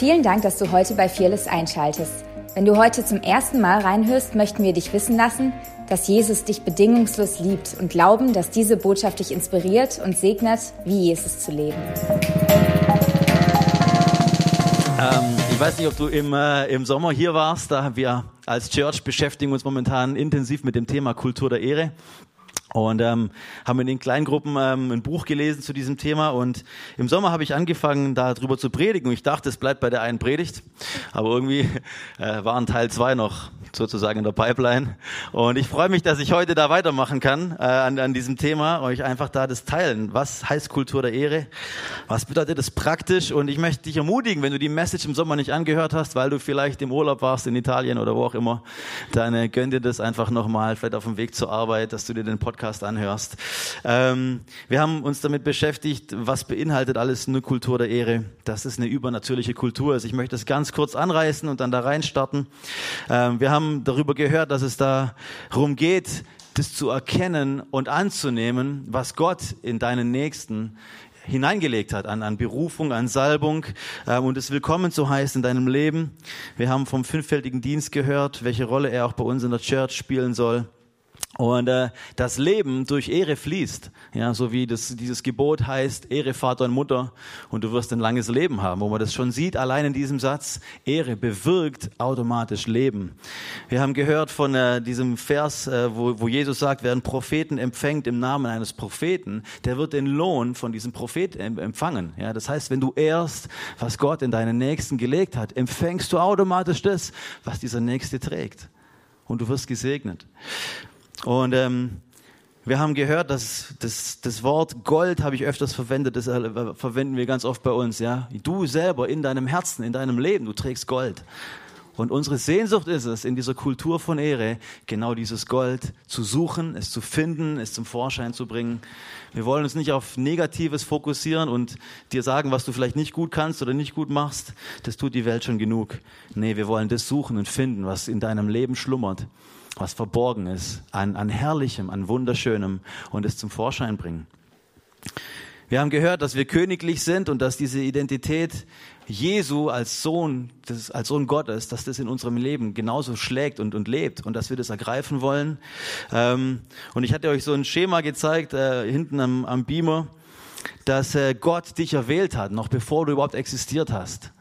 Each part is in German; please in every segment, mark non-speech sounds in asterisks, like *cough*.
Vielen Dank, dass du heute bei Fearless einschaltest. Wenn du heute zum ersten Mal reinhörst, möchten wir dich wissen lassen, dass Jesus dich bedingungslos liebt und glauben, dass diese Botschaft dich inspiriert und segnet, wie Jesus zu leben. Ähm, ich weiß nicht, ob du im, äh, im Sommer hier warst. Da wir als Church beschäftigen uns momentan intensiv mit dem Thema Kultur der Ehre. Und ähm, haben in den Kleingruppen ähm, ein Buch gelesen zu diesem Thema und im Sommer habe ich angefangen, darüber zu predigen. Und ich dachte, es bleibt bei der einen Predigt, aber irgendwie äh, waren Teil zwei noch sozusagen in der Pipeline. Und ich freue mich, dass ich heute da weitermachen kann äh, an, an diesem Thema, euch einfach da das teilen. Was heißt Kultur der Ehre? Was bedeutet das praktisch? Und ich möchte dich ermutigen, wenn du die Message im Sommer nicht angehört hast, weil du vielleicht im Urlaub warst in Italien oder wo auch immer, dann äh, gönn dir das einfach nochmal, vielleicht auf dem Weg zur Arbeit, dass du dir den Podcast anhörst. Ähm, wir haben uns damit beschäftigt, was beinhaltet alles eine Kultur der Ehre, dass es eine übernatürliche Kultur ist. Ich möchte das ganz kurz anreißen und dann da reinstarten. Ähm, wir haben darüber gehört, dass es darum geht, das zu erkennen und anzunehmen, was Gott in deinen Nächsten hineingelegt hat an, an Berufung, an Salbung ähm, und es willkommen zu heißen in deinem Leben. Wir haben vom fünffältigen Dienst gehört, welche Rolle er auch bei uns in der Church spielen soll. Und äh, das Leben durch Ehre fließt, ja, so wie das, dieses Gebot heißt, Ehre Vater und Mutter und du wirst ein langes Leben haben, wo man das schon sieht, allein in diesem Satz, Ehre bewirkt automatisch Leben. Wir haben gehört von äh, diesem Vers, äh, wo, wo Jesus sagt, wer einen Propheten empfängt im Namen eines Propheten, der wird den Lohn von diesem Propheten empfangen. Ja, das heißt, wenn du ehrst, was Gott in deinen Nächsten gelegt hat, empfängst du automatisch das, was dieser Nächste trägt. Und du wirst gesegnet. Und ähm, wir haben gehört, dass das, das Wort Gold habe ich öfters verwendet, das äh, verwenden wir ganz oft bei uns. Ja, du selber in deinem Herzen, in deinem Leben, du trägst Gold. Und unsere Sehnsucht ist es, in dieser Kultur von Ehre genau dieses Gold zu suchen, es zu finden, es zum Vorschein zu bringen. Wir wollen uns nicht auf Negatives fokussieren und dir sagen, was du vielleicht nicht gut kannst oder nicht gut machst. Das tut die Welt schon genug. Nee, wir wollen das suchen und finden, was in deinem Leben schlummert was verborgen ist, an, an Herrlichem, an Wunderschönem und es zum Vorschein bringen. Wir haben gehört, dass wir königlich sind und dass diese Identität Jesu als Sohn, das, als Sohn Gottes, dass das in unserem Leben genauso schlägt und, und lebt und dass wir das ergreifen wollen. Ähm, und ich hatte euch so ein Schema gezeigt, äh, hinten am, am Beamer, dass äh, Gott dich erwählt hat, noch bevor du überhaupt existiert hast.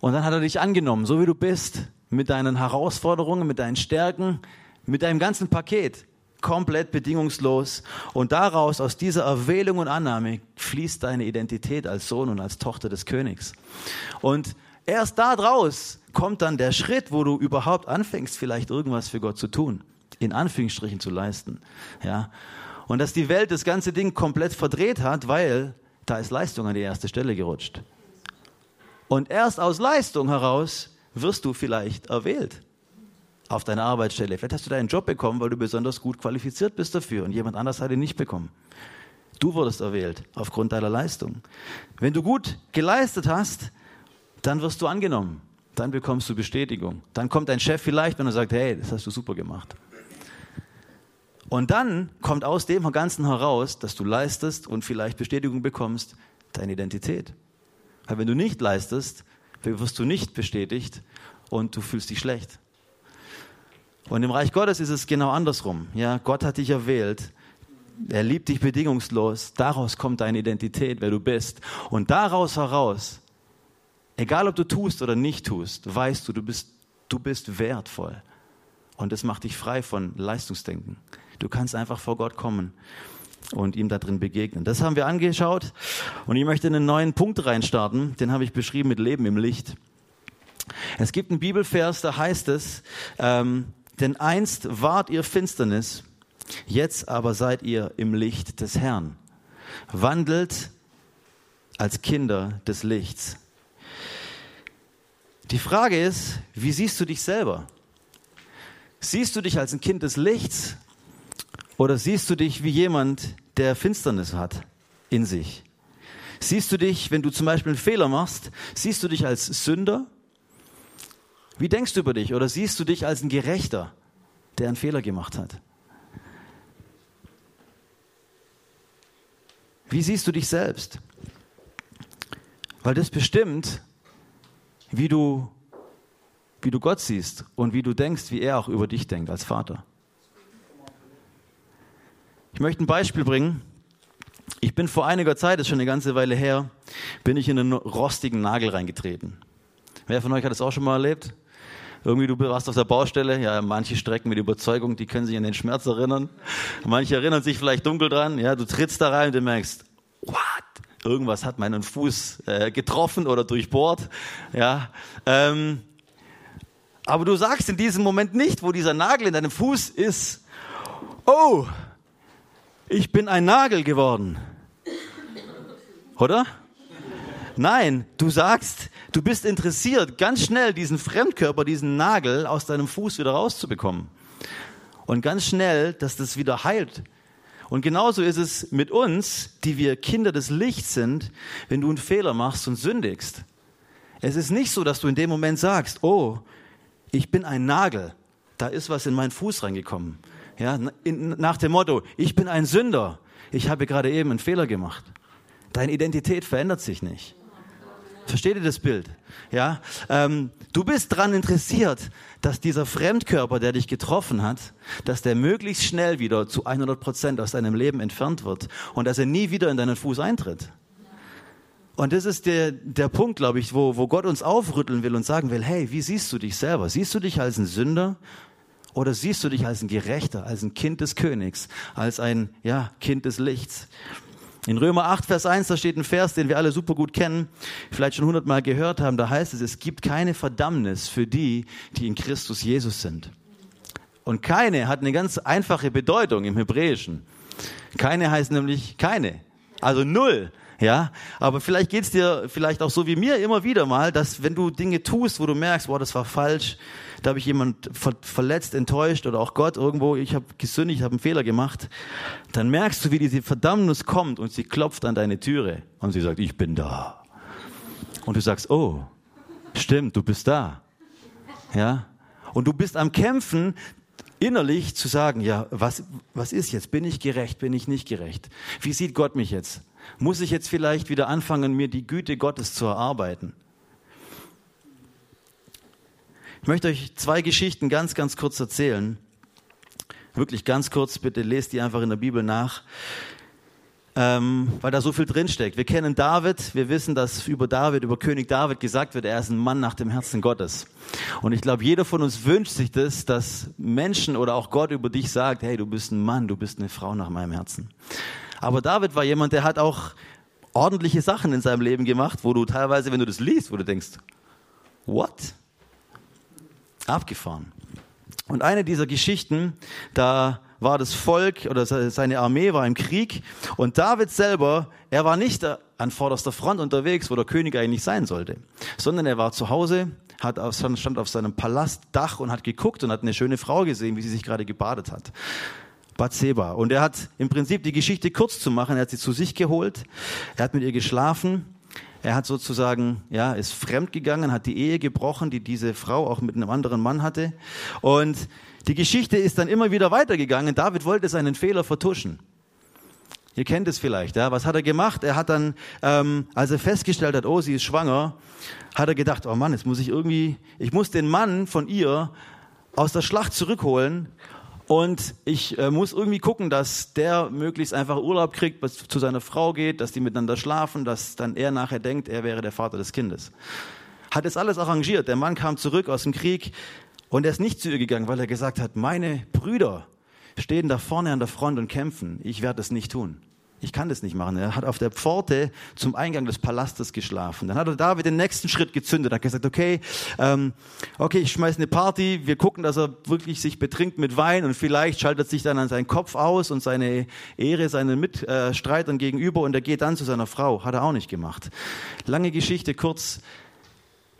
Und dann hat er dich angenommen, so wie du bist mit deinen Herausforderungen, mit deinen Stärken, mit deinem ganzen Paket. Komplett bedingungslos. Und daraus, aus dieser Erwählung und Annahme, fließt deine Identität als Sohn und als Tochter des Königs. Und erst daraus kommt dann der Schritt, wo du überhaupt anfängst, vielleicht irgendwas für Gott zu tun. In Anführungsstrichen zu leisten. Ja. Und dass die Welt das ganze Ding komplett verdreht hat, weil da ist Leistung an die erste Stelle gerutscht. Und erst aus Leistung heraus wirst du vielleicht erwählt auf deiner Arbeitsstelle. Vielleicht hast du deinen Job bekommen, weil du besonders gut qualifiziert bist dafür und jemand anders hat ihn nicht bekommen. Du wurdest erwählt aufgrund deiner Leistung. Wenn du gut geleistet hast, dann wirst du angenommen. Dann bekommst du Bestätigung. Dann kommt dein Chef vielleicht und er sagt, hey, das hast du super gemacht. Und dann kommt aus dem Ganzen heraus, dass du leistest und vielleicht Bestätigung bekommst, deine Identität. Weil wenn du nicht leistest, wirst du nicht bestätigt und du fühlst dich schlecht. Und im Reich Gottes ist es genau andersrum. Ja, Gott hat dich erwählt. Er liebt dich bedingungslos. Daraus kommt deine Identität, wer du bist. Und daraus heraus, egal ob du tust oder nicht tust, weißt du, du bist, du bist wertvoll. Und das macht dich frei von Leistungsdenken. Du kannst einfach vor Gott kommen und ihm da drin begegnen. Das haben wir angeschaut und ich möchte einen neuen Punkt reinstarten, den habe ich beschrieben mit Leben im Licht. Es gibt einen Bibelvers, da heißt es, ähm, denn einst wart ihr Finsternis, jetzt aber seid ihr im Licht des Herrn. Wandelt als Kinder des Lichts. Die Frage ist, wie siehst du dich selber? Siehst du dich als ein Kind des Lichts oder siehst du dich wie jemand, der Finsternis hat in sich? Siehst du dich, wenn du zum Beispiel einen Fehler machst, siehst du dich als Sünder? Wie denkst du über dich? Oder siehst du dich als ein Gerechter, der einen Fehler gemacht hat? Wie siehst du dich selbst? Weil das bestimmt, wie du, wie du Gott siehst und wie du denkst, wie er auch über dich denkt als Vater. Ich möchte ein Beispiel bringen. Ich bin vor einiger Zeit, ist schon eine ganze Weile her, bin ich in einen rostigen Nagel reingetreten. Wer von euch hat das auch schon mal erlebt? Irgendwie du warst auf der Baustelle, ja, manche strecken mit Überzeugung, die können sich an den Schmerz erinnern. Manche erinnern sich vielleicht dunkel dran, ja, du trittst da rein und du merkst, what? Irgendwas hat meinen Fuß äh, getroffen oder durchbohrt, ja. Ähm, aber du sagst in diesem Moment nicht, wo dieser Nagel in deinem Fuß ist, oh, ich bin ein Nagel geworden. Oder? Nein, du sagst, du bist interessiert, ganz schnell diesen Fremdkörper, diesen Nagel aus deinem Fuß wieder rauszubekommen. Und ganz schnell, dass das wieder heilt. Und genauso ist es mit uns, die wir Kinder des Lichts sind, wenn du einen Fehler machst und sündigst. Es ist nicht so, dass du in dem Moment sagst, oh, ich bin ein Nagel, da ist was in meinen Fuß reingekommen. Ja, nach dem Motto, ich bin ein Sünder, ich habe gerade eben einen Fehler gemacht. Deine Identität verändert sich nicht. Versteht ihr das Bild? Ja, ähm, du bist daran interessiert, dass dieser Fremdkörper, der dich getroffen hat, dass der möglichst schnell wieder zu 100 Prozent aus deinem Leben entfernt wird und dass er nie wieder in deinen Fuß eintritt. Und das ist der, der Punkt, glaube ich, wo, wo Gott uns aufrütteln will und sagen will, hey, wie siehst du dich selber? Siehst du dich als ein Sünder oder siehst du dich als ein Gerechter, als ein Kind des Königs, als ein ja, Kind des Lichts? In Römer 8, Vers 1, da steht ein Vers, den wir alle super gut kennen, vielleicht schon hundertmal gehört haben. Da heißt es, es gibt keine Verdammnis für die, die in Christus Jesus sind. Und keine hat eine ganz einfache Bedeutung im Hebräischen. Keine heißt nämlich keine. Also null. Ja, aber vielleicht geht's dir vielleicht auch so wie mir immer wieder mal, dass wenn du Dinge tust, wo du merkst, boah, das war falsch, da habe ich jemand ver verletzt, enttäuscht oder auch Gott irgendwo, ich habe gesündigt, ich habe einen Fehler gemacht, dann merkst du, wie diese Verdammnis kommt und sie klopft an deine Türe und sie sagt, ich bin da. Und du sagst, oh, stimmt, du bist da. Ja? Und du bist am Kämpfen, innerlich zu sagen, ja, was, was ist jetzt? Bin ich gerecht? Bin ich nicht gerecht? Wie sieht Gott mich jetzt? Muss ich jetzt vielleicht wieder anfangen, mir die Güte Gottes zu erarbeiten? Ich möchte euch zwei Geschichten ganz, ganz kurz erzählen. Wirklich ganz kurz, bitte lest die einfach in der Bibel nach, ähm, weil da so viel drinsteckt. Wir kennen David, wir wissen, dass über David, über König David gesagt wird, er ist ein Mann nach dem Herzen Gottes. Und ich glaube, jeder von uns wünscht sich das, dass Menschen oder auch Gott über dich sagt, hey, du bist ein Mann, du bist eine Frau nach meinem Herzen. Aber David war jemand, der hat auch ordentliche Sachen in seinem Leben gemacht, wo du teilweise, wenn du das liest, wo du denkst, what? Abgefahren. Und eine dieser Geschichten, da war das Volk oder seine Armee war im Krieg und David selber, er war nicht an vorderster Front unterwegs, wo der König eigentlich sein sollte, sondern er war zu Hause, hat auf, stand auf seinem Palastdach und hat geguckt und hat eine schöne Frau gesehen, wie sie sich gerade gebadet hat. Bathseba. Und er hat im Prinzip die Geschichte kurz zu machen, er hat sie zu sich geholt, er hat mit ihr geschlafen, er hat sozusagen, ja, ist fremdgegangen, hat die Ehe gebrochen, die diese Frau auch mit einem anderen Mann hatte. Und die Geschichte ist dann immer wieder weitergegangen. David wollte seinen Fehler vertuschen. Ihr kennt es vielleicht, ja. Was hat er gemacht? Er hat dann, ähm, als er festgestellt hat, oh, sie ist schwanger, hat er gedacht, oh Mann, jetzt muss ich irgendwie, ich muss den Mann von ihr aus der Schlacht zurückholen und ich äh, muss irgendwie gucken, dass der möglichst einfach Urlaub kriegt, was zu seiner Frau geht, dass die miteinander schlafen, dass dann er nachher denkt, er wäre der Vater des Kindes. Hat es alles arrangiert. Der Mann kam zurück aus dem Krieg und er ist nicht zu ihr gegangen, weil er gesagt hat, meine Brüder stehen da vorne an der Front und kämpfen. Ich werde es nicht tun ich kann das nicht machen. Er hat auf der Pforte zum Eingang des Palastes geschlafen. Dann hat er David den nächsten Schritt gezündet, hat gesagt, okay, ähm, okay, ich schmeiß eine Party, wir gucken, dass er wirklich sich betrinkt mit Wein und vielleicht schaltet sich dann an seinen Kopf aus und seine Ehre seinen Mitstreitern gegenüber und er geht dann zu seiner Frau. Hat er auch nicht gemacht. Lange Geschichte kurz.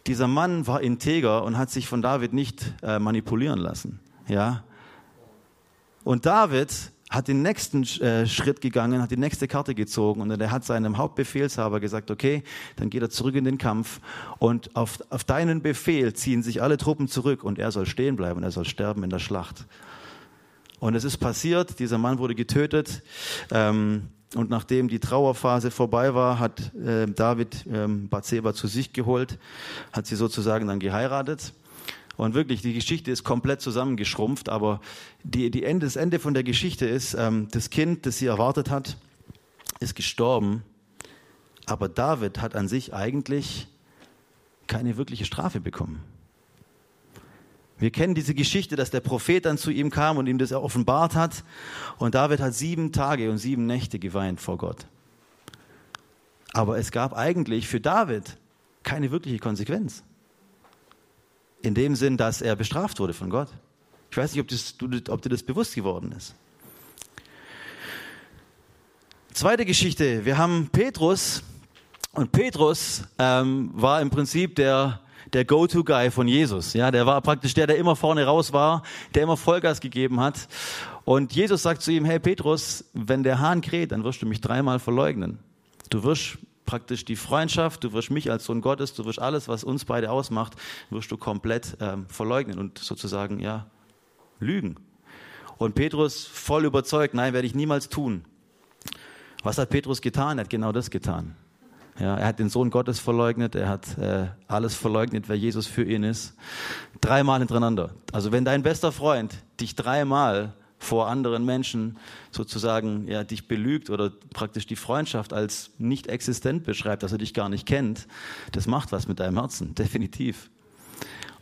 Dieser Mann war integer und hat sich von David nicht äh, manipulieren lassen. Ja. Und David hat den nächsten äh, Schritt gegangen, hat die nächste Karte gezogen und er hat seinem Hauptbefehlshaber gesagt, okay, dann geht er zurück in den Kampf und auf, auf deinen Befehl ziehen sich alle Truppen zurück und er soll stehen bleiben und er soll sterben in der Schlacht. Und es ist passiert, dieser Mann wurde getötet. Ähm, Und nachdem die Trauerphase vorbei war, hat äh, David ähm, Bathseba zu sich geholt, hat sie sozusagen dann geheiratet. Und wirklich, die Geschichte ist komplett zusammengeschrumpft, aber die, die Ende, das Ende von der Geschichte ist, ähm, das Kind, das sie erwartet hat, ist gestorben. Aber David hat an sich eigentlich keine wirkliche Strafe bekommen. Wir kennen diese Geschichte, dass der Prophet dann zu ihm kam und ihm das offenbart hat. Und David hat sieben Tage und sieben Nächte geweint vor Gott. Aber es gab eigentlich für David keine wirkliche Konsequenz. In dem Sinn, dass er bestraft wurde von Gott. Ich weiß nicht, ob, das, ob dir das bewusst geworden ist. Zweite Geschichte. Wir haben Petrus. Und Petrus ähm, war im Prinzip der der Go-To-Guy von Jesus. Ja, der war praktisch der, der immer vorne raus war, der immer Vollgas gegeben hat. Und Jesus sagt zu ihm, hey Petrus, wenn der Hahn kräht, dann wirst du mich dreimal verleugnen. Du wirst praktisch die Freundschaft, du wirst mich als Sohn Gottes, du wirst alles, was uns beide ausmacht, wirst du komplett ähm, verleugnen und sozusagen, ja, lügen. Und Petrus voll überzeugt, nein, werde ich niemals tun. Was hat Petrus getan? Er hat genau das getan. Ja, er hat den Sohn Gottes verleugnet, er hat äh, alles verleugnet, wer Jesus für ihn ist. Dreimal hintereinander. Also wenn dein bester Freund dich dreimal vor anderen Menschen sozusagen ja, dich belügt oder praktisch die Freundschaft als nicht existent beschreibt, dass er dich gar nicht kennt, das macht was mit deinem Herzen, *laughs* definitiv.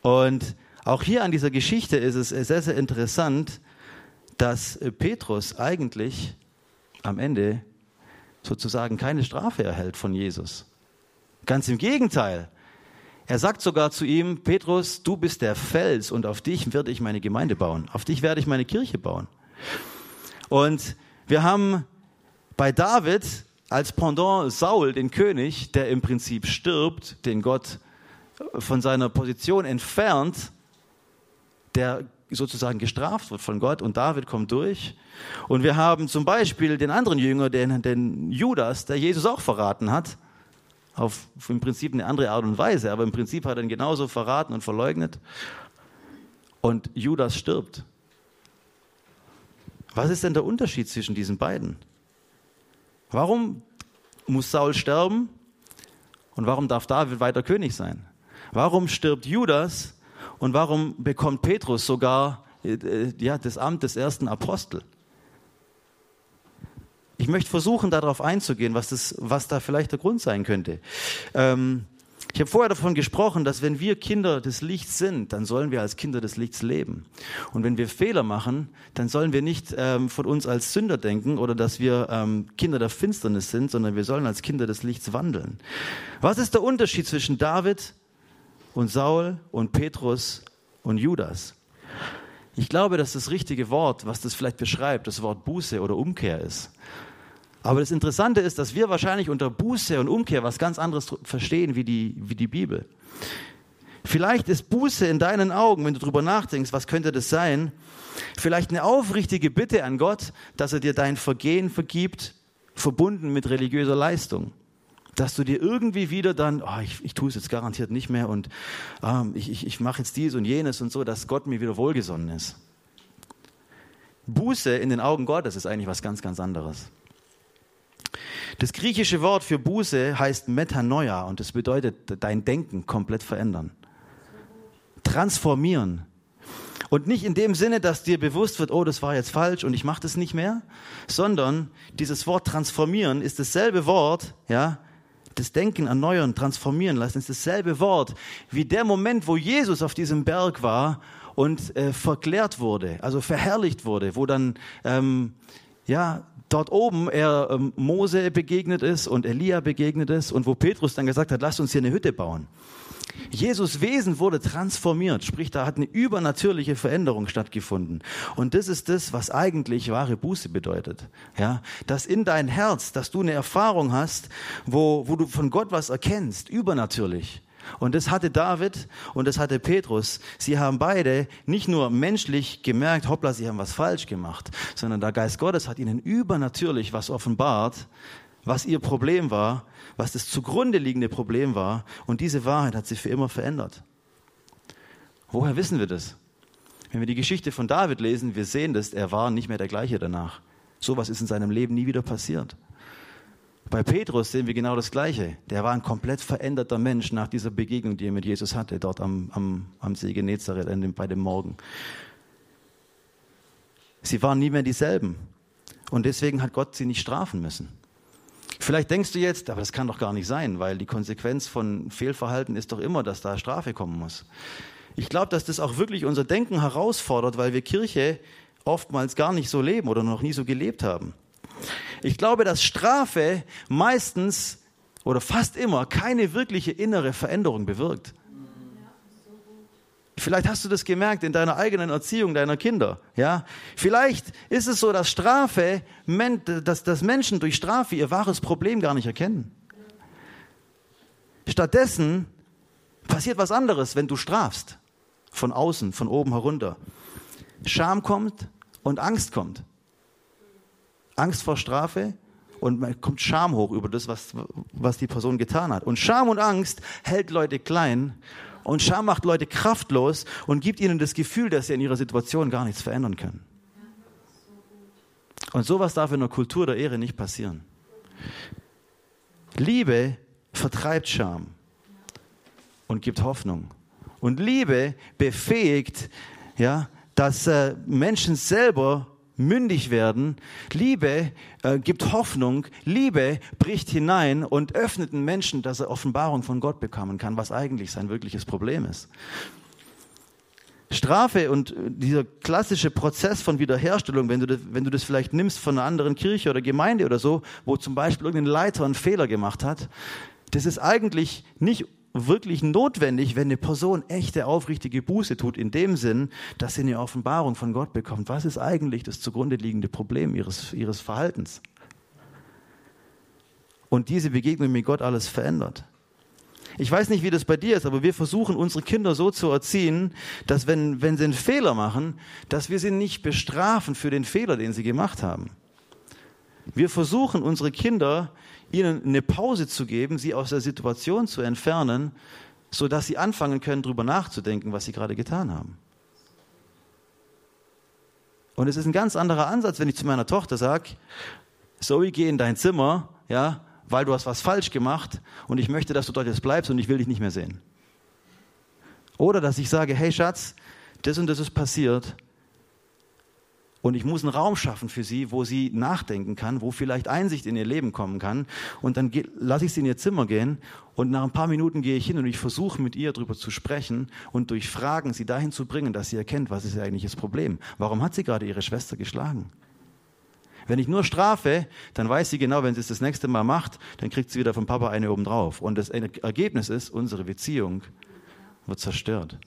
Und auch hier an dieser Geschichte ist es sehr, sehr interessant, dass Petrus eigentlich am Ende sozusagen keine Strafe erhält von Jesus. Ganz im Gegenteil. Er sagt sogar zu ihm, Petrus, du bist der Fels und auf dich werde ich meine Gemeinde bauen. Auf dich werde ich meine Kirche bauen. Und wir haben bei David als Pendant Saul, den König, der im Prinzip stirbt, den Gott von seiner Position entfernt, der sozusagen gestraft wird von Gott und David kommt durch. Und wir haben zum Beispiel den anderen Jünger, den, den Judas, der Jesus auch verraten hat, auf im Prinzip eine andere Art und Weise, aber im Prinzip hat er ihn genauso verraten und verleugnet. Und Judas stirbt. Was ist denn der Unterschied zwischen diesen beiden? Warum muss Saul sterben und warum darf David weiter König sein? Warum stirbt Judas und warum bekommt Petrus sogar äh, ja, das Amt des ersten Apostel? Ich möchte versuchen, darauf einzugehen, was, das, was da vielleicht der Grund sein könnte. Ähm, ich habe vorher davon gesprochen, dass wenn wir Kinder des Lichts sind, dann sollen wir als Kinder des Lichts leben. Und wenn wir Fehler machen, dann sollen wir nicht ähm, von uns als Sünder denken oder dass wir ähm, Kinder der Finsternis sind, sondern wir sollen als Kinder des Lichts wandeln. Was ist der Unterschied zwischen David und Saul und Petrus und Judas. Ich glaube, dass das richtige Wort, was das vielleicht beschreibt, das Wort Buße oder Umkehr ist. Aber das Interessante ist, dass wir wahrscheinlich unter Buße und Umkehr was ganz anderes verstehen wie die, wie die Bibel. Vielleicht ist Buße in deinen Augen, wenn du darüber nachdenkst, was könnte das sein? Vielleicht eine aufrichtige Bitte an Gott, dass er dir dein Vergehen vergibt, verbunden mit religiöser Leistung dass du dir irgendwie wieder dann, oh, ich, ich tue es jetzt garantiert nicht mehr und ähm, ich, ich, ich mache jetzt dies und jenes und so, dass Gott mir wieder wohlgesonnen ist. Buße in den Augen Gottes ist eigentlich was ganz, ganz anderes. Das griechische Wort für Buße heißt Metanoia und das bedeutet dein Denken komplett verändern. Transformieren. Und nicht in dem Sinne, dass dir bewusst wird, oh, das war jetzt falsch und ich mache das nicht mehr, sondern dieses Wort transformieren ist dasselbe Wort, ja, das Denken erneuern, transformieren lassen, ist dasselbe Wort wie der Moment, wo Jesus auf diesem Berg war und äh, verklärt wurde, also verherrlicht wurde, wo dann ähm, ja dort oben er ähm, Mose begegnet ist und Elia begegnet ist und wo Petrus dann gesagt hat, lasst uns hier eine Hütte bauen. Jesus Wesen wurde transformiert, sprich, da hat eine übernatürliche Veränderung stattgefunden. Und das ist das, was eigentlich wahre Buße bedeutet. Ja, dass in dein Herz, dass du eine Erfahrung hast, wo, wo du von Gott was erkennst, übernatürlich. Und das hatte David und das hatte Petrus. Sie haben beide nicht nur menschlich gemerkt, hoppla, sie haben was falsch gemacht, sondern der Geist Gottes hat ihnen übernatürlich was offenbart, was ihr Problem war, was das zugrunde liegende Problem war. Und diese Wahrheit hat sich für immer verändert. Woher wissen wir das? Wenn wir die Geschichte von David lesen, wir sehen das, er war nicht mehr der gleiche danach. Sowas ist in seinem Leben nie wieder passiert. Bei Petrus sehen wir genau das Gleiche. Der war ein komplett veränderter Mensch nach dieser Begegnung, die er mit Jesus hatte, dort am, am, am See Genezareth bei dem Morgen. Sie waren nie mehr dieselben. Und deswegen hat Gott sie nicht strafen müssen. Vielleicht denkst du jetzt, aber das kann doch gar nicht sein, weil die Konsequenz von Fehlverhalten ist doch immer, dass da Strafe kommen muss. Ich glaube, dass das auch wirklich unser Denken herausfordert, weil wir Kirche oftmals gar nicht so leben oder noch nie so gelebt haben. Ich glaube, dass Strafe meistens oder fast immer keine wirkliche innere Veränderung bewirkt. Vielleicht hast du das gemerkt in deiner eigenen Erziehung deiner Kinder. Ja? Vielleicht ist es so, dass Strafe, dass, dass Menschen durch Strafe ihr wahres Problem gar nicht erkennen. Stattdessen passiert was anderes, wenn du strafst. Von außen, von oben herunter. Scham kommt und Angst kommt. Angst vor Strafe und man kommt Scham hoch über das, was, was die Person getan hat. Und Scham und Angst hält Leute klein und Scham macht Leute kraftlos und gibt ihnen das Gefühl, dass sie in ihrer Situation gar nichts verändern können. Und sowas darf in der Kultur der Ehre nicht passieren. Liebe vertreibt Scham und gibt Hoffnung. Und Liebe befähigt, ja, dass äh, Menschen selber mündig werden. Liebe äh, gibt Hoffnung. Liebe bricht hinein und öffnet den Menschen, dass er Offenbarung von Gott bekommen kann, was eigentlich sein wirkliches Problem ist. Strafe und äh, dieser klassische Prozess von Wiederherstellung, wenn du, das, wenn du das vielleicht nimmst von einer anderen Kirche oder Gemeinde oder so, wo zum Beispiel irgendein Leiter einen Fehler gemacht hat, das ist eigentlich nicht wirklich notwendig, wenn eine Person echte, aufrichtige Buße tut, in dem Sinn, dass sie eine Offenbarung von Gott bekommt. Was ist eigentlich das zugrunde liegende Problem ihres, ihres Verhaltens? Und diese Begegnung mit Gott alles verändert. Ich weiß nicht, wie das bei dir ist, aber wir versuchen unsere Kinder so zu erziehen, dass wenn, wenn sie einen Fehler machen, dass wir sie nicht bestrafen für den Fehler, den sie gemacht haben. Wir versuchen unsere Kinder ihnen eine Pause zu geben, sie aus der Situation zu entfernen, so dass sie anfangen können, darüber nachzudenken, was sie gerade getan haben. Und es ist ein ganz anderer Ansatz, wenn ich zu meiner Tochter sage, Zoe, geh in dein Zimmer, ja, weil du hast was falsch gemacht und ich möchte, dass du dort jetzt bleibst und ich will dich nicht mehr sehen. Oder dass ich sage, hey Schatz, das und das ist passiert und ich muss einen Raum schaffen für sie, wo sie nachdenken kann, wo vielleicht Einsicht in ihr Leben kommen kann. Und dann lasse ich sie in ihr Zimmer gehen und nach ein paar Minuten gehe ich hin und ich versuche mit ihr darüber zu sprechen und durch Fragen sie dahin zu bringen, dass sie erkennt, was ist eigentlich das Problem. Warum hat sie gerade ihre Schwester geschlagen? Wenn ich nur strafe, dann weiß sie genau, wenn sie es das nächste Mal macht, dann kriegt sie wieder vom Papa eine oben drauf. Und das Ergebnis ist, unsere Beziehung wird zerstört.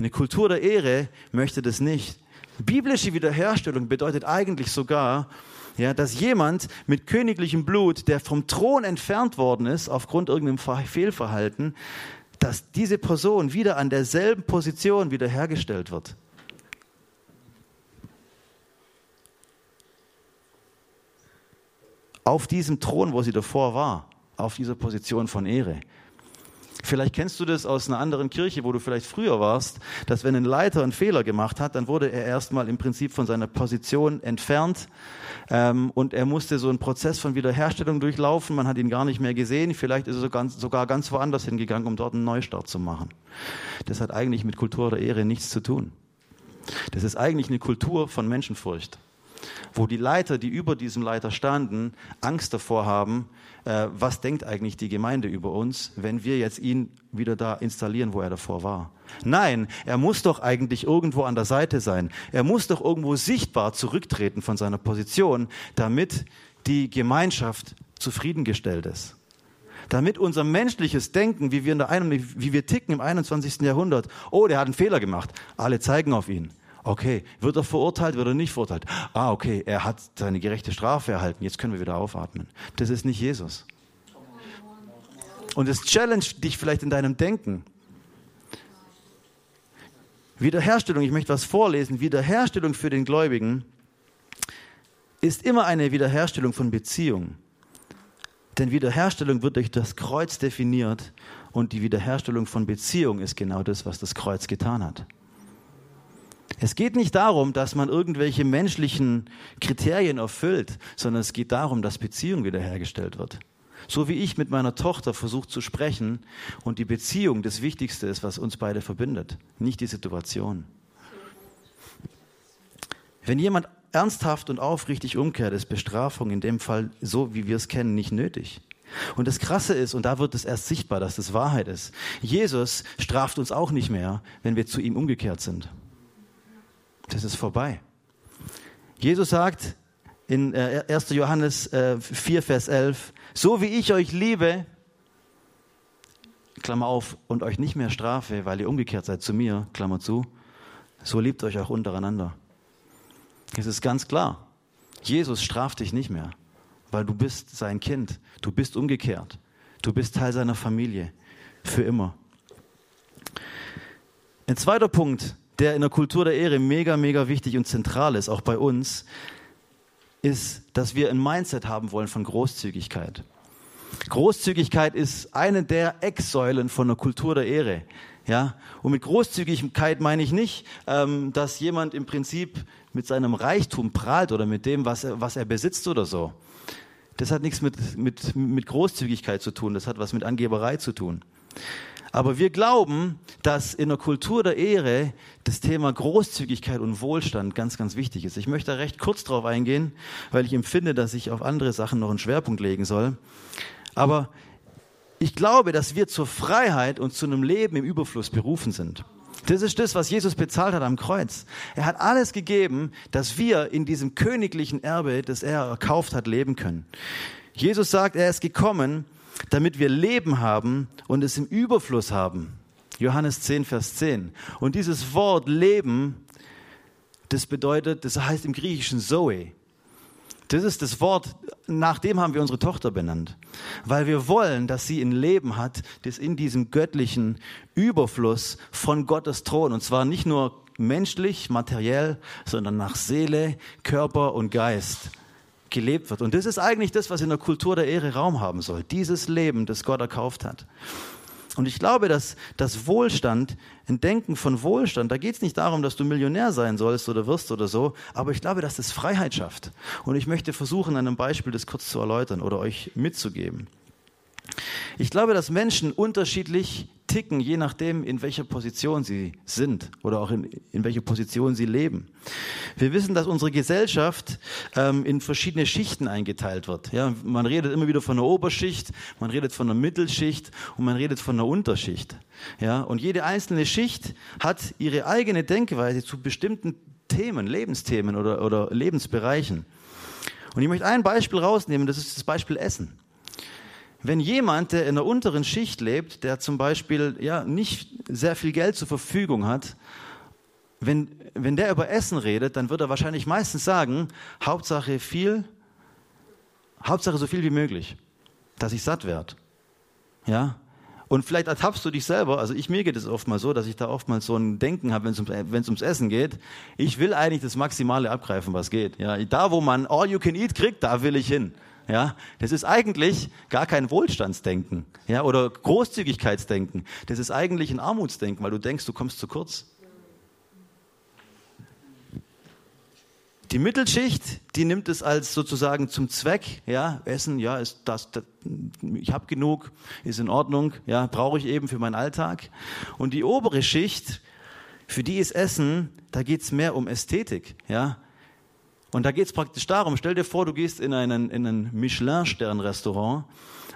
Eine Kultur der Ehre möchte das nicht. Biblische Wiederherstellung bedeutet eigentlich sogar, ja, dass jemand mit königlichem Blut, der vom Thron entfernt worden ist aufgrund irgendeinem Fehlverhalten, dass diese Person wieder an derselben Position wiederhergestellt wird. Auf diesem Thron, wo sie davor war, auf dieser Position von Ehre. Vielleicht kennst du das aus einer anderen Kirche, wo du vielleicht früher warst, dass wenn ein Leiter einen Fehler gemacht hat, dann wurde er erstmal im Prinzip von seiner Position entfernt ähm, und er musste so einen Prozess von Wiederherstellung durchlaufen. Man hat ihn gar nicht mehr gesehen. Vielleicht ist er sogar ganz woanders hingegangen, um dort einen Neustart zu machen. Das hat eigentlich mit Kultur der Ehre nichts zu tun. Das ist eigentlich eine Kultur von Menschenfurcht wo die Leiter, die über diesem Leiter standen, Angst davor haben, äh, was denkt eigentlich die Gemeinde über uns, wenn wir jetzt ihn wieder da installieren, wo er davor war. Nein, er muss doch eigentlich irgendwo an der Seite sein. Er muss doch irgendwo sichtbar zurücktreten von seiner Position, damit die Gemeinschaft zufriedengestellt ist damit unser menschliches Denken, wie wir, in der wie wir ticken im 21. Jahrhundert, oh, der hat einen Fehler gemacht, alle zeigen auf ihn. Okay, wird er verurteilt, wird er nicht verurteilt? Ah, okay, er hat seine gerechte Strafe erhalten, jetzt können wir wieder aufatmen. Das ist nicht Jesus. Und es challenge dich vielleicht in deinem Denken. Wiederherstellung, ich möchte was vorlesen. Wiederherstellung für den Gläubigen ist immer eine Wiederherstellung von Beziehung. Denn Wiederherstellung wird durch das Kreuz definiert und die Wiederherstellung von Beziehung ist genau das, was das Kreuz getan hat. Es geht nicht darum, dass man irgendwelche menschlichen Kriterien erfüllt, sondern es geht darum, dass Beziehung wiederhergestellt wird. So wie ich mit meiner Tochter versuche zu sprechen und die Beziehung das Wichtigste ist, was uns beide verbindet, nicht die Situation. Wenn jemand ernsthaft und aufrichtig umkehrt, ist Bestrafung in dem Fall so, wie wir es kennen, nicht nötig. Und das Krasse ist, und da wird es erst sichtbar, dass das Wahrheit ist, Jesus straft uns auch nicht mehr, wenn wir zu ihm umgekehrt sind. Das ist vorbei. Jesus sagt in 1. Äh, Johannes 4, äh, Vers 11, so wie ich euch liebe, Klammer auf, und euch nicht mehr strafe, weil ihr umgekehrt seid zu mir, Klammer zu, so liebt euch auch untereinander. Es ist ganz klar, Jesus straft dich nicht mehr, weil du bist sein Kind, du bist umgekehrt, du bist Teil seiner Familie, für immer. Ein zweiter Punkt, der in der Kultur der Ehre mega, mega wichtig und zentral ist, auch bei uns, ist, dass wir ein Mindset haben wollen von Großzügigkeit. Großzügigkeit ist eine der Ecksäulen von der Kultur der Ehre. Ja, und mit Großzügigkeit meine ich nicht, ähm, dass jemand im Prinzip mit seinem Reichtum prahlt oder mit dem, was er, was er besitzt oder so. Das hat nichts mit, mit, mit Großzügigkeit zu tun, das hat was mit Angeberei zu tun. Aber wir glauben, dass in der Kultur der Ehre das Thema Großzügigkeit und Wohlstand ganz, ganz wichtig ist. Ich möchte da recht kurz drauf eingehen, weil ich empfinde, dass ich auf andere Sachen noch einen Schwerpunkt legen soll. Aber ich glaube, dass wir zur Freiheit und zu einem Leben im Überfluss berufen sind. Das ist das, was Jesus bezahlt hat am Kreuz. Er hat alles gegeben, dass wir in diesem königlichen Erbe, das er erkauft hat, leben können. Jesus sagt, er ist gekommen, damit wir Leben haben und es im Überfluss haben. Johannes 10, Vers 10. Und dieses Wort Leben, das bedeutet, das heißt im Griechischen Zoe. Das ist das Wort, nach dem haben wir unsere Tochter benannt. Weil wir wollen, dass sie ein Leben hat, das in diesem göttlichen Überfluss von Gottes Thron, und zwar nicht nur menschlich, materiell, sondern nach Seele, Körper und Geist gelebt wird. Und das ist eigentlich das, was in der Kultur der Ehre Raum haben soll. Dieses Leben, das Gott erkauft hat. Und ich glaube, dass das Wohlstand, ein Denken von Wohlstand, da geht es nicht darum, dass du Millionär sein sollst oder wirst oder so, aber ich glaube, dass das Freiheit schafft. Und ich möchte versuchen, an einem Beispiel das kurz zu erläutern oder euch mitzugeben. Ich glaube, dass Menschen unterschiedlich ticken, je nachdem, in welcher Position sie sind oder auch in, in welcher Position sie leben. Wir wissen, dass unsere Gesellschaft ähm, in verschiedene Schichten eingeteilt wird. Ja, man redet immer wieder von einer Oberschicht, man redet von einer Mittelschicht und man redet von einer Unterschicht. Ja, und jede einzelne Schicht hat ihre eigene Denkweise zu bestimmten Themen, Lebensthemen oder, oder Lebensbereichen. Und ich möchte ein Beispiel rausnehmen, das ist das Beispiel Essen. Wenn jemand, der in der unteren Schicht lebt, der zum Beispiel ja, nicht sehr viel Geld zur Verfügung hat, wenn, wenn der über Essen redet, dann wird er wahrscheinlich meistens sagen, Hauptsache viel, Hauptsache so viel wie möglich, dass ich satt werde. Ja? Und vielleicht ertappst du dich selber, also ich, mir geht es oft mal so, dass ich da oftmals so ein Denken habe, wenn es um, ums Essen geht. Ich will eigentlich das Maximale abgreifen, was geht. Ja? Da, wo man all you can eat kriegt, da will ich hin. Ja, das ist eigentlich gar kein Wohlstandsdenken, ja, oder Großzügigkeitsdenken. Das ist eigentlich ein Armutsdenken, weil du denkst, du kommst zu kurz. Die Mittelschicht, die nimmt es als sozusagen zum Zweck, ja, Essen, ja, ist das, das ich habe genug, ist in Ordnung, ja, brauche ich eben für meinen Alltag. Und die obere Schicht, für die ist Essen, da geht's mehr um Ästhetik, ja. Und da geht es praktisch darum, stell dir vor, du gehst in, einen, in ein Michelin-Stern-Restaurant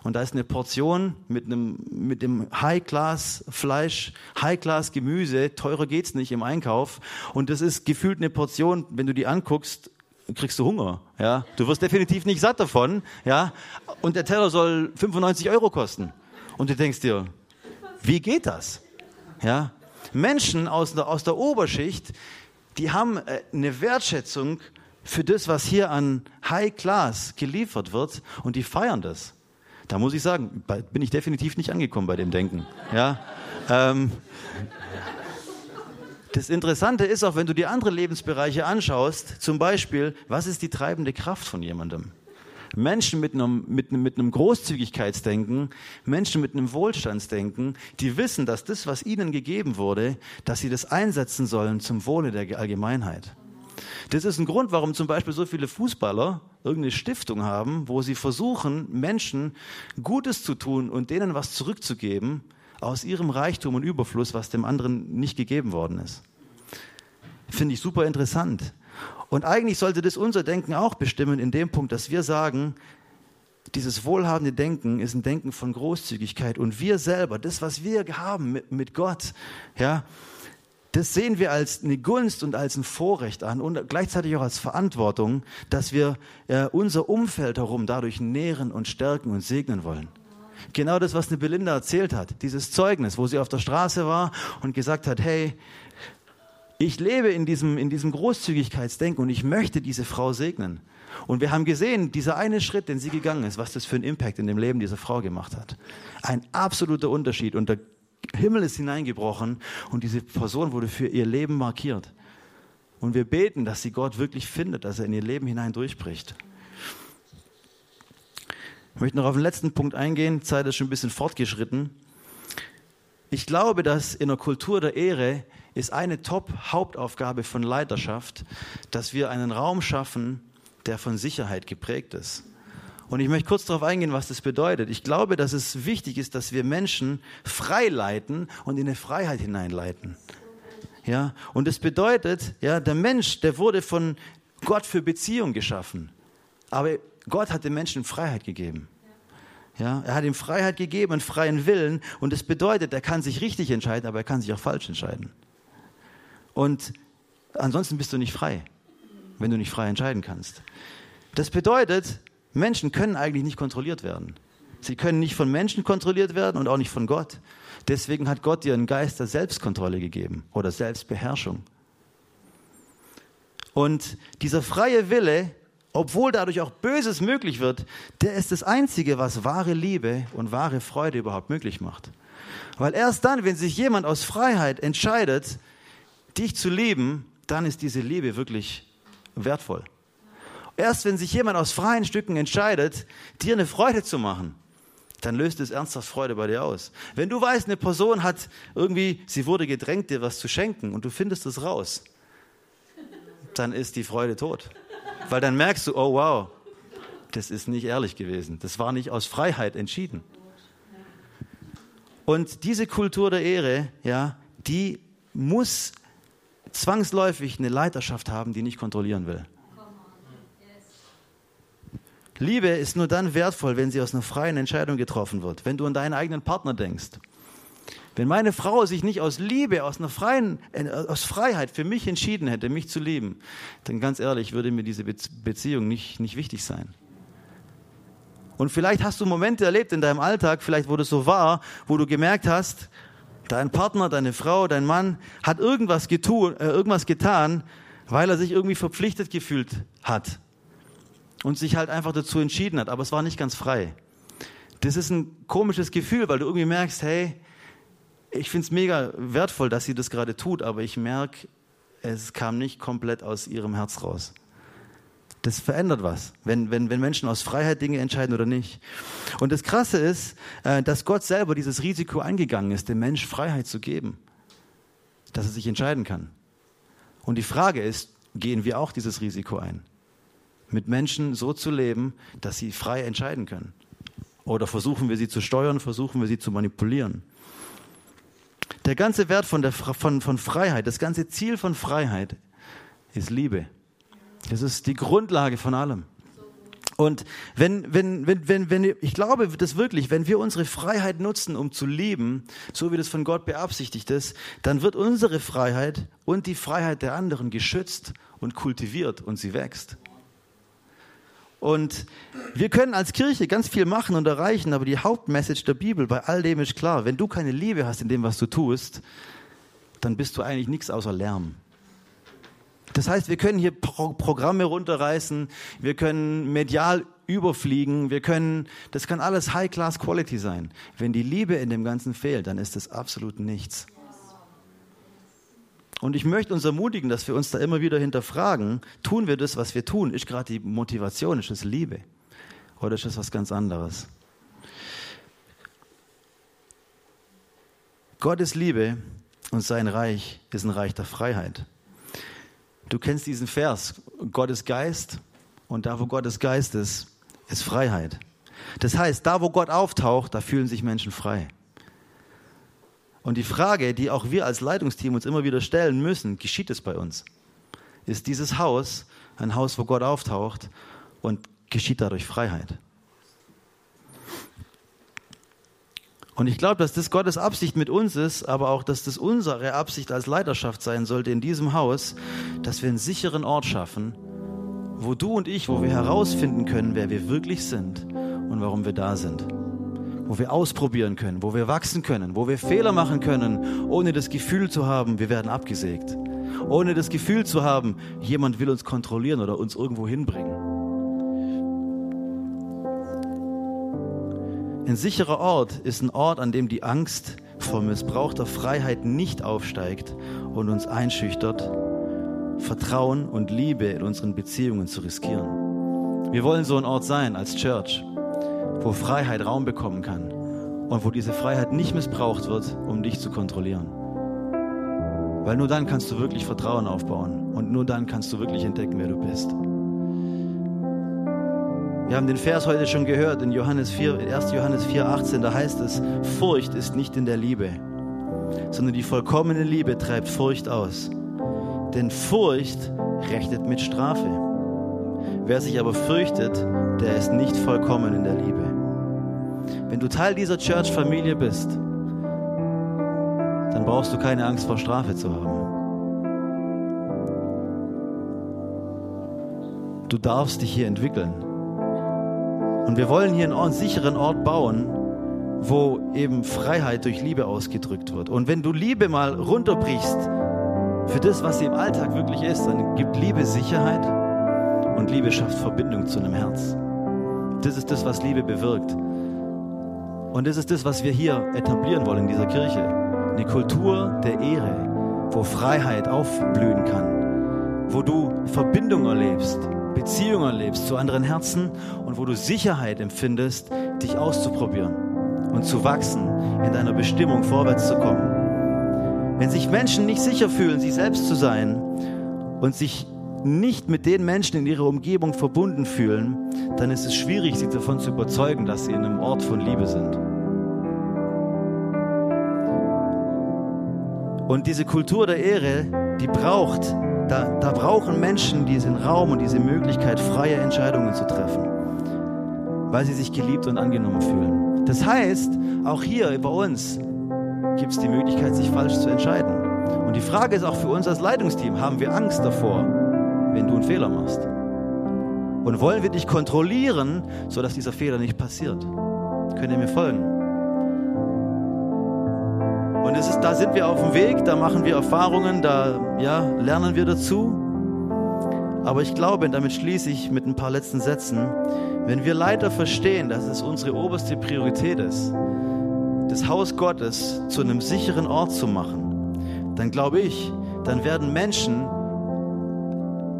und da ist eine Portion mit einem mit dem High-Class-Fleisch, High-Class-Gemüse, teurer geht's nicht im Einkauf. Und das ist gefühlt eine Portion, wenn du die anguckst, kriegst du Hunger. Ja, du wirst definitiv nicht satt davon. Ja, und der Teller soll 95 Euro kosten. Und du denkst dir, wie geht das? Ja, Menschen aus der, aus der Oberschicht, die haben äh, eine Wertschätzung für das, was hier an High Class geliefert wird und die feiern das. Da muss ich sagen, bin ich definitiv nicht angekommen bei dem Denken. Ja, ähm, das Interessante ist auch, wenn du die anderen Lebensbereiche anschaust, zum Beispiel, was ist die treibende Kraft von jemandem? Menschen mit einem, mit, mit einem Großzügigkeitsdenken, Menschen mit einem Wohlstandsdenken, die wissen, dass das, was ihnen gegeben wurde, dass sie das einsetzen sollen zum Wohle der Allgemeinheit. Das ist ein Grund, warum zum Beispiel so viele Fußballer irgendeine Stiftung haben, wo sie versuchen, Menschen Gutes zu tun und denen was zurückzugeben aus ihrem Reichtum und Überfluss, was dem anderen nicht gegeben worden ist. Finde ich super interessant. Und eigentlich sollte das unser Denken auch bestimmen in dem Punkt, dass wir sagen, dieses wohlhabende Denken ist ein Denken von Großzügigkeit und wir selber, das, was wir haben mit, Gott, ja, das sehen wir als eine Gunst und als ein Vorrecht an und gleichzeitig auch als Verantwortung, dass wir äh, unser Umfeld herum dadurch nähren und stärken und segnen wollen. Genau das, was eine Belinda erzählt hat, dieses Zeugnis, wo sie auf der Straße war und gesagt hat, hey, ich lebe in diesem, in diesem Großzügigkeitsdenken und ich möchte diese Frau segnen. Und wir haben gesehen, dieser eine Schritt, den sie gegangen ist, was das für einen Impact in dem Leben dieser Frau gemacht hat. Ein absoluter Unterschied. Und der Himmel ist hineingebrochen und diese Person wurde für ihr Leben markiert. Und wir beten, dass sie Gott wirklich findet, dass er in ihr Leben hinein durchbricht. Ich möchte noch auf den letzten Punkt eingehen. Zeit ist schon ein bisschen fortgeschritten. Ich glaube, dass in der Kultur der Ehre ist eine Top-Hauptaufgabe von Leiterschaft, dass wir einen Raum schaffen, der von Sicherheit geprägt ist. Und ich möchte kurz darauf eingehen, was das bedeutet. Ich glaube, dass es wichtig ist, dass wir Menschen frei leiten und in eine Freiheit hineinleiten. Ja, und das bedeutet, ja, der Mensch, der wurde von Gott für Beziehung geschaffen. Aber Gott hat dem Menschen Freiheit gegeben. Ja, er hat ihm Freiheit gegeben, einen freien Willen. Und das bedeutet, er kann sich richtig entscheiden, aber er kann sich auch falsch entscheiden. Und ansonsten bist du nicht frei, wenn du nicht frei entscheiden kannst. Das bedeutet, Menschen können eigentlich nicht kontrolliert werden. Sie können nicht von Menschen kontrolliert werden und auch nicht von Gott. Deswegen hat Gott dir einen Geist der Selbstkontrolle gegeben oder Selbstbeherrschung. Und dieser freie Wille, obwohl dadurch auch Böses möglich wird, der ist das Einzige, was wahre Liebe und wahre Freude überhaupt möglich macht. Weil erst dann, wenn sich jemand aus Freiheit entscheidet, dich zu lieben, dann ist diese Liebe wirklich wertvoll. Erst wenn sich jemand aus freien Stücken entscheidet, dir eine Freude zu machen, dann löst es ernsthaft Freude bei dir aus. Wenn du weißt, eine Person hat irgendwie, sie wurde gedrängt, dir was zu schenken und du findest es raus, dann ist die Freude tot. Weil dann merkst du, oh wow, das ist nicht ehrlich gewesen. Das war nicht aus Freiheit entschieden. Und diese Kultur der Ehre, ja, die muss zwangsläufig eine Leiterschaft haben, die nicht kontrollieren will. Liebe ist nur dann wertvoll, wenn sie aus einer freien Entscheidung getroffen wird. Wenn du an deinen eigenen Partner denkst. Wenn meine Frau sich nicht aus Liebe, aus einer freien, äh, aus Freiheit für mich entschieden hätte, mich zu lieben, dann ganz ehrlich würde mir diese Beziehung nicht, nicht wichtig sein. Und vielleicht hast du Momente erlebt in deinem Alltag, vielleicht wo das so war, wo du gemerkt hast, dein Partner, deine Frau, dein Mann hat irgendwas, getun, äh, irgendwas getan, weil er sich irgendwie verpflichtet gefühlt hat und sich halt einfach dazu entschieden hat, aber es war nicht ganz frei. Das ist ein komisches Gefühl, weil du irgendwie merkst, hey, ich finde es mega wertvoll, dass sie das gerade tut, aber ich merke, es kam nicht komplett aus ihrem Herz raus. Das verändert was, wenn, wenn, wenn Menschen aus Freiheit Dinge entscheiden oder nicht. Und das Krasse ist, äh, dass Gott selber dieses Risiko eingegangen ist, dem Mensch Freiheit zu geben, dass er sich entscheiden kann. Und die Frage ist, gehen wir auch dieses Risiko ein? Mit Menschen so zu leben, dass sie frei entscheiden können. Oder versuchen wir sie zu steuern, versuchen wir sie zu manipulieren. Der ganze Wert von, der, von, von Freiheit, das ganze Ziel von Freiheit ist Liebe. Das ist die Grundlage von allem. Und wenn, wenn, wenn, wenn, wenn, ich glaube das wirklich, wenn wir unsere Freiheit nutzen, um zu lieben, so wie das von Gott beabsichtigt ist, dann wird unsere Freiheit und die Freiheit der anderen geschützt und kultiviert und sie wächst. Und wir können als Kirche ganz viel machen und erreichen, aber die Hauptmessage der Bibel bei all dem ist klar. Wenn du keine Liebe hast in dem, was du tust, dann bist du eigentlich nichts außer Lärm. Das heißt, wir können hier Pro Programme runterreißen, wir können medial überfliegen, wir können, das kann alles High-Class Quality sein. Wenn die Liebe in dem Ganzen fehlt, dann ist das absolut nichts. Und ich möchte uns ermutigen, dass wir uns da immer wieder hinterfragen, tun wir das, was wir tun? Ist gerade die Motivation, ist es Liebe? Oder ist das was ganz anderes? Gott ist Liebe und sein Reich ist ein Reich der Freiheit. Du kennst diesen Vers, Gott ist Geist und da, wo Gottes Geist ist, ist Freiheit. Das heißt, da, wo Gott auftaucht, da fühlen sich Menschen frei. Und die Frage, die auch wir als Leitungsteam uns immer wieder stellen müssen, geschieht es bei uns? Ist dieses Haus ein Haus, wo Gott auftaucht und geschieht dadurch Freiheit? Und ich glaube, dass das Gottes Absicht mit uns ist, aber auch, dass das unsere Absicht als Leiterschaft sein sollte in diesem Haus, dass wir einen sicheren Ort schaffen, wo du und ich, wo wir herausfinden können, wer wir wirklich sind und warum wir da sind. Wo wir ausprobieren können, wo wir wachsen können, wo wir Fehler machen können, ohne das Gefühl zu haben, wir werden abgesägt. Ohne das Gefühl zu haben, jemand will uns kontrollieren oder uns irgendwo hinbringen. Ein sicherer Ort ist ein Ort, an dem die Angst vor missbrauchter Freiheit nicht aufsteigt und uns einschüchtert, Vertrauen und Liebe in unseren Beziehungen zu riskieren. Wir wollen so ein Ort sein als Church, wo Freiheit Raum bekommen kann und wo diese Freiheit nicht missbraucht wird, um dich zu kontrollieren. Weil nur dann kannst du wirklich Vertrauen aufbauen und nur dann kannst du wirklich entdecken, wer du bist. Wir haben den Vers heute schon gehört in Johannes 4, 1. Johannes 4, 18, da heißt es, Furcht ist nicht in der Liebe, sondern die vollkommene Liebe treibt Furcht aus. Denn Furcht rechnet mit Strafe. Wer sich aber fürchtet, der ist nicht vollkommen in der Liebe. Wenn du Teil dieser Church-Familie bist, dann brauchst du keine Angst vor Strafe zu haben. Du darfst dich hier entwickeln. Und wir wollen hier einen sicheren Ort bauen, wo eben Freiheit durch Liebe ausgedrückt wird. Und wenn du Liebe mal runterbrichst, für das, was sie im Alltag wirklich ist, dann gibt Liebe Sicherheit und Liebe schafft Verbindung zu einem Herz. Das ist das, was Liebe bewirkt. Und das ist das, was wir hier etablieren wollen in dieser Kirche. Eine Kultur der Ehre, wo Freiheit aufblühen kann, wo du Verbindung erlebst, Beziehung erlebst zu anderen Herzen und wo du Sicherheit empfindest, dich auszuprobieren und zu wachsen, in deiner Bestimmung vorwärts zu kommen. Wenn sich Menschen nicht sicher fühlen, sie selbst zu sein und sich nicht mit den Menschen in ihrer Umgebung verbunden fühlen, dann ist es schwierig, sie davon zu überzeugen, dass sie in einem Ort von Liebe sind. Und diese Kultur der Ehre, die braucht, da, da brauchen Menschen diesen Raum und diese Möglichkeit, freie Entscheidungen zu treffen, weil sie sich geliebt und angenommen fühlen. Das heißt, auch hier bei uns, gibt es die Möglichkeit, sich falsch zu entscheiden. Und die Frage ist auch für uns als Leitungsteam, haben wir Angst davor, wenn du einen Fehler machst? Und wollen wir dich kontrollieren, sodass dieser Fehler nicht passiert? Könnt ihr mir folgen? Und es ist, da sind wir auf dem Weg, da machen wir Erfahrungen, da ja, lernen wir dazu. Aber ich glaube, und damit schließe ich mit ein paar letzten Sätzen, wenn wir Leiter verstehen, dass es unsere oberste Priorität ist, das Haus Gottes zu einem sicheren Ort zu machen, dann glaube ich, dann werden Menschen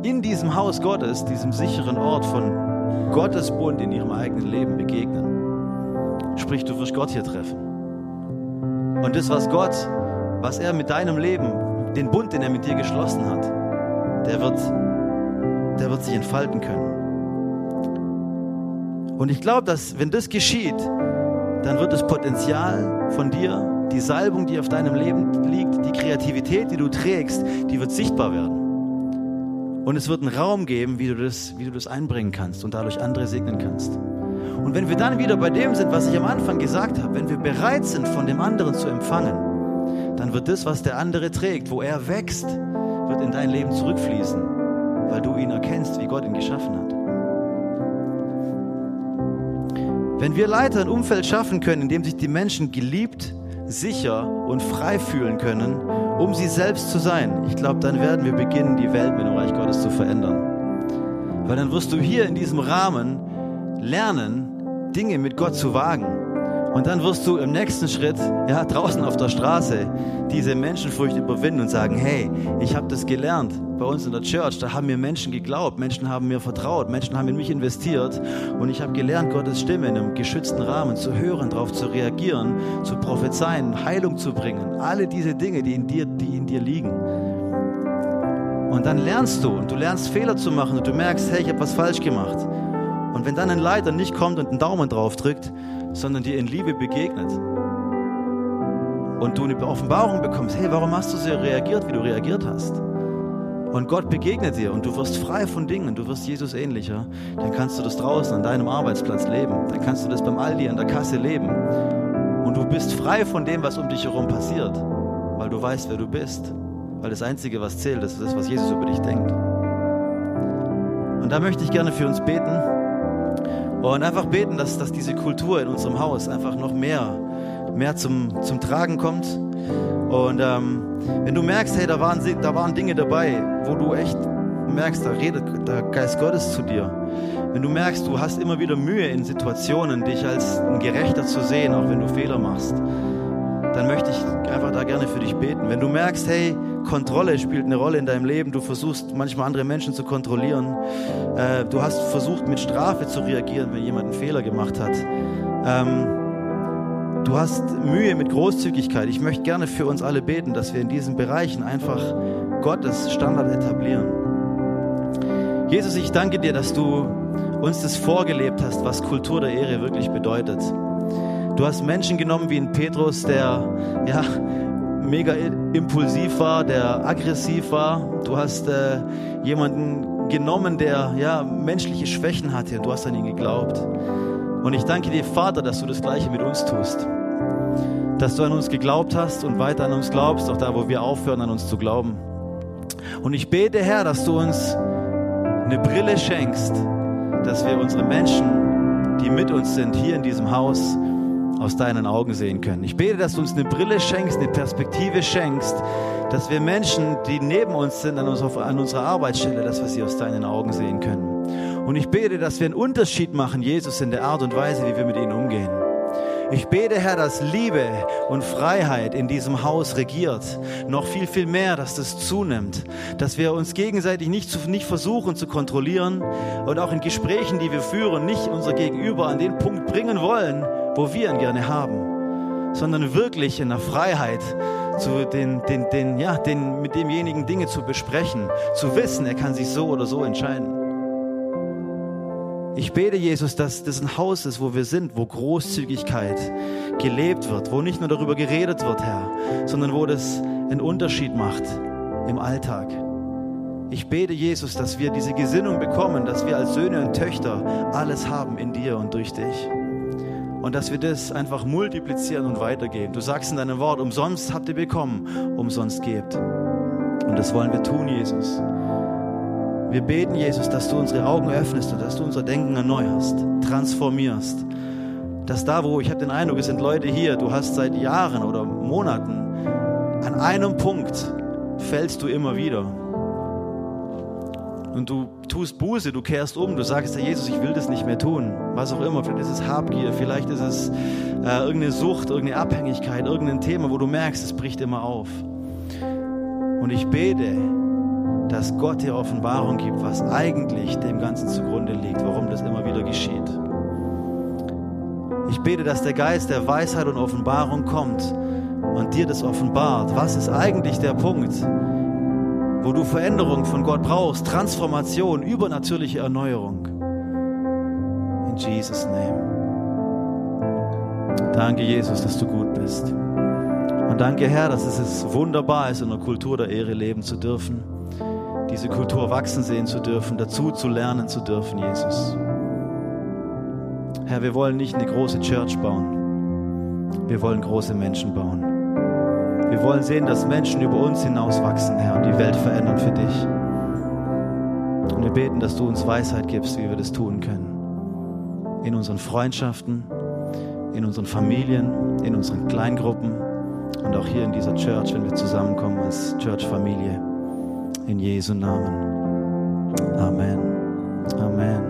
in diesem Haus Gottes, diesem sicheren Ort von Gottes Bund in ihrem eigenen Leben begegnen. Sprich, du wirst Gott hier treffen. Und das, was Gott, was er mit deinem Leben, den Bund, den er mit dir geschlossen hat, der wird, der wird sich entfalten können. Und ich glaube, dass wenn das geschieht, dann wird das Potenzial von dir, die Salbung, die auf deinem Leben liegt, die Kreativität, die du trägst, die wird sichtbar werden. Und es wird einen Raum geben, wie du das, wie du das einbringen kannst und dadurch andere segnen kannst. Und wenn wir dann wieder bei dem sind, was ich am Anfang gesagt habe, wenn wir bereit sind, von dem anderen zu empfangen, dann wird das, was der andere trägt, wo er wächst, wird in dein Leben zurückfließen, weil du ihn erkennst, wie Gott ihn geschaffen hat. Wenn wir Leiter ein Umfeld schaffen können, in dem sich die Menschen geliebt, sicher und frei fühlen können, um sie selbst zu sein, ich glaube, dann werden wir beginnen, die Welt mit dem Reich Gottes zu verändern. Weil dann wirst du hier in diesem Rahmen lernen, Dinge mit Gott zu wagen Und dann wirst du im nächsten Schritt, ja, draußen auf der Straße, diese Menschenfurcht überwinden und sagen, hey, ich habe das gelernt bei uns in der Church, da haben mir Menschen geglaubt, Menschen haben mir vertraut, Menschen haben in mich investiert und ich habe gelernt, Gottes Stimme in einem geschützten Rahmen zu hören, darauf zu reagieren, zu prophezeien, Heilung zu bringen, alle diese Dinge, die in dir, die in dir liegen. Und dann lernst du und du lernst Fehler zu machen und du merkst, hey, ich habe was falsch gemacht. Und wenn dann ein Leiter nicht kommt und einen Daumen drauf drückt, sondern dir in Liebe begegnet und du eine Offenbarung bekommst, hey, warum hast du so reagiert, wie du reagiert hast? Und Gott begegnet dir und du wirst frei von Dingen, du wirst Jesus ähnlicher, dann kannst du das draußen an deinem Arbeitsplatz leben, dann kannst du das beim Aldi an der Kasse leben und du bist frei von dem, was um dich herum passiert, weil du weißt, wer du bist, weil das Einzige, was zählt, ist das, was Jesus über dich denkt. Und da möchte ich gerne für uns beten. Und einfach beten, dass, dass diese Kultur in unserem Haus einfach noch mehr, mehr zum, zum Tragen kommt. Und ähm, wenn du merkst, hey, da waren, da waren Dinge dabei, wo du echt merkst, da redet der Geist Gottes zu dir. Wenn du merkst, du hast immer wieder Mühe in Situationen, dich als ein Gerechter zu sehen, auch wenn du Fehler machst, dann möchte ich einfach da gerne für dich beten. Wenn du merkst, hey, Kontrolle spielt eine Rolle in deinem Leben, du versuchst manchmal andere Menschen zu kontrollieren, äh, du hast versucht mit Strafe zu reagieren, wenn jemand einen Fehler gemacht hat. Ähm, du hast Mühe mit Großzügigkeit. Ich möchte gerne für uns alle beten, dass wir in diesen Bereichen einfach Gottes Standard etablieren. Jesus, ich danke dir, dass du uns das vorgelebt hast, was Kultur der Ehre wirklich bedeutet. Du hast Menschen genommen wie ein Petrus, der ja mega impulsiv war, der aggressiv war. Du hast äh, jemanden genommen, der ja menschliche Schwächen hatte und du hast an ihn geglaubt. Und ich danke dir, Vater, dass du das Gleiche mit uns tust. Dass du an uns geglaubt hast und weiter an uns glaubst, auch da, wo wir aufhören, an uns zu glauben. Und ich bete, Herr, dass du uns eine Brille schenkst, dass wir unsere Menschen, die mit uns sind, hier in diesem Haus, aus deinen Augen sehen können. Ich bete, dass du uns eine Brille schenkst, eine Perspektive schenkst, dass wir Menschen, die neben uns sind, an, unserer, an unserer Arbeitsstelle, dass wir sie aus deinen Augen sehen können. Und ich bete, dass wir einen Unterschied machen, Jesus, in der Art und Weise, wie wir mit ihnen umgehen. Ich bete, Herr, dass Liebe und Freiheit in diesem Haus regiert. Noch viel, viel mehr, dass das zunimmt. Dass wir uns gegenseitig nicht, zu, nicht versuchen zu kontrollieren und auch in Gesprächen, die wir führen, nicht unser Gegenüber an den Punkt bringen wollen, wo wir ihn gerne haben, sondern wirklich in der Freiheit zu den, den, den, ja, den, mit demjenigen Dinge zu besprechen, zu wissen, er kann sich so oder so entscheiden. Ich bete, Jesus, dass das ein Haus ist, wo wir sind, wo Großzügigkeit gelebt wird, wo nicht nur darüber geredet wird, Herr, sondern wo das einen Unterschied macht im Alltag. Ich bete, Jesus, dass wir diese Gesinnung bekommen, dass wir als Söhne und Töchter alles haben in dir und durch dich. Und dass wir das einfach multiplizieren und weitergeben. Du sagst in deinem Wort, umsonst habt ihr bekommen, umsonst gebt. Und das wollen wir tun, Jesus. Wir beten, Jesus, dass du unsere Augen öffnest und dass du unser Denken erneuerst, transformierst. Dass da, wo ich habe den Eindruck, es sind Leute hier, du hast seit Jahren oder Monaten an einem Punkt fällst du immer wieder. Und du tust Buße, du kehrst um, du sagst, Herr Jesus, ich will das nicht mehr tun. Was auch immer, vielleicht ist es Habgier, vielleicht ist es äh, irgendeine Sucht, irgendeine Abhängigkeit, irgendein Thema, wo du merkst, es bricht immer auf. Und ich bete, dass Gott dir Offenbarung gibt, was eigentlich dem Ganzen zugrunde liegt, warum das immer wieder geschieht. Ich bete, dass der Geist der Weisheit und Offenbarung kommt und dir das offenbart. Was ist eigentlich der Punkt, wo du Veränderung von Gott brauchst, Transformation, übernatürliche Erneuerung? In Jesus' Name. Danke, Jesus, dass du gut bist. Und danke, Herr, dass es wunderbar ist, in einer Kultur der Ehre leben zu dürfen diese Kultur wachsen sehen zu dürfen, dazu zu lernen zu dürfen, Jesus. Herr, wir wollen nicht eine große Church bauen. Wir wollen große Menschen bauen. Wir wollen sehen, dass Menschen über uns hinaus wachsen, Herr, und die Welt verändern für dich. Und wir beten, dass du uns Weisheit gibst, wie wir das tun können. In unseren Freundschaften, in unseren Familien, in unseren Kleingruppen und auch hier in dieser Church, wenn wir zusammenkommen als Church-Familie in Jesu Namen. Amen. Amen.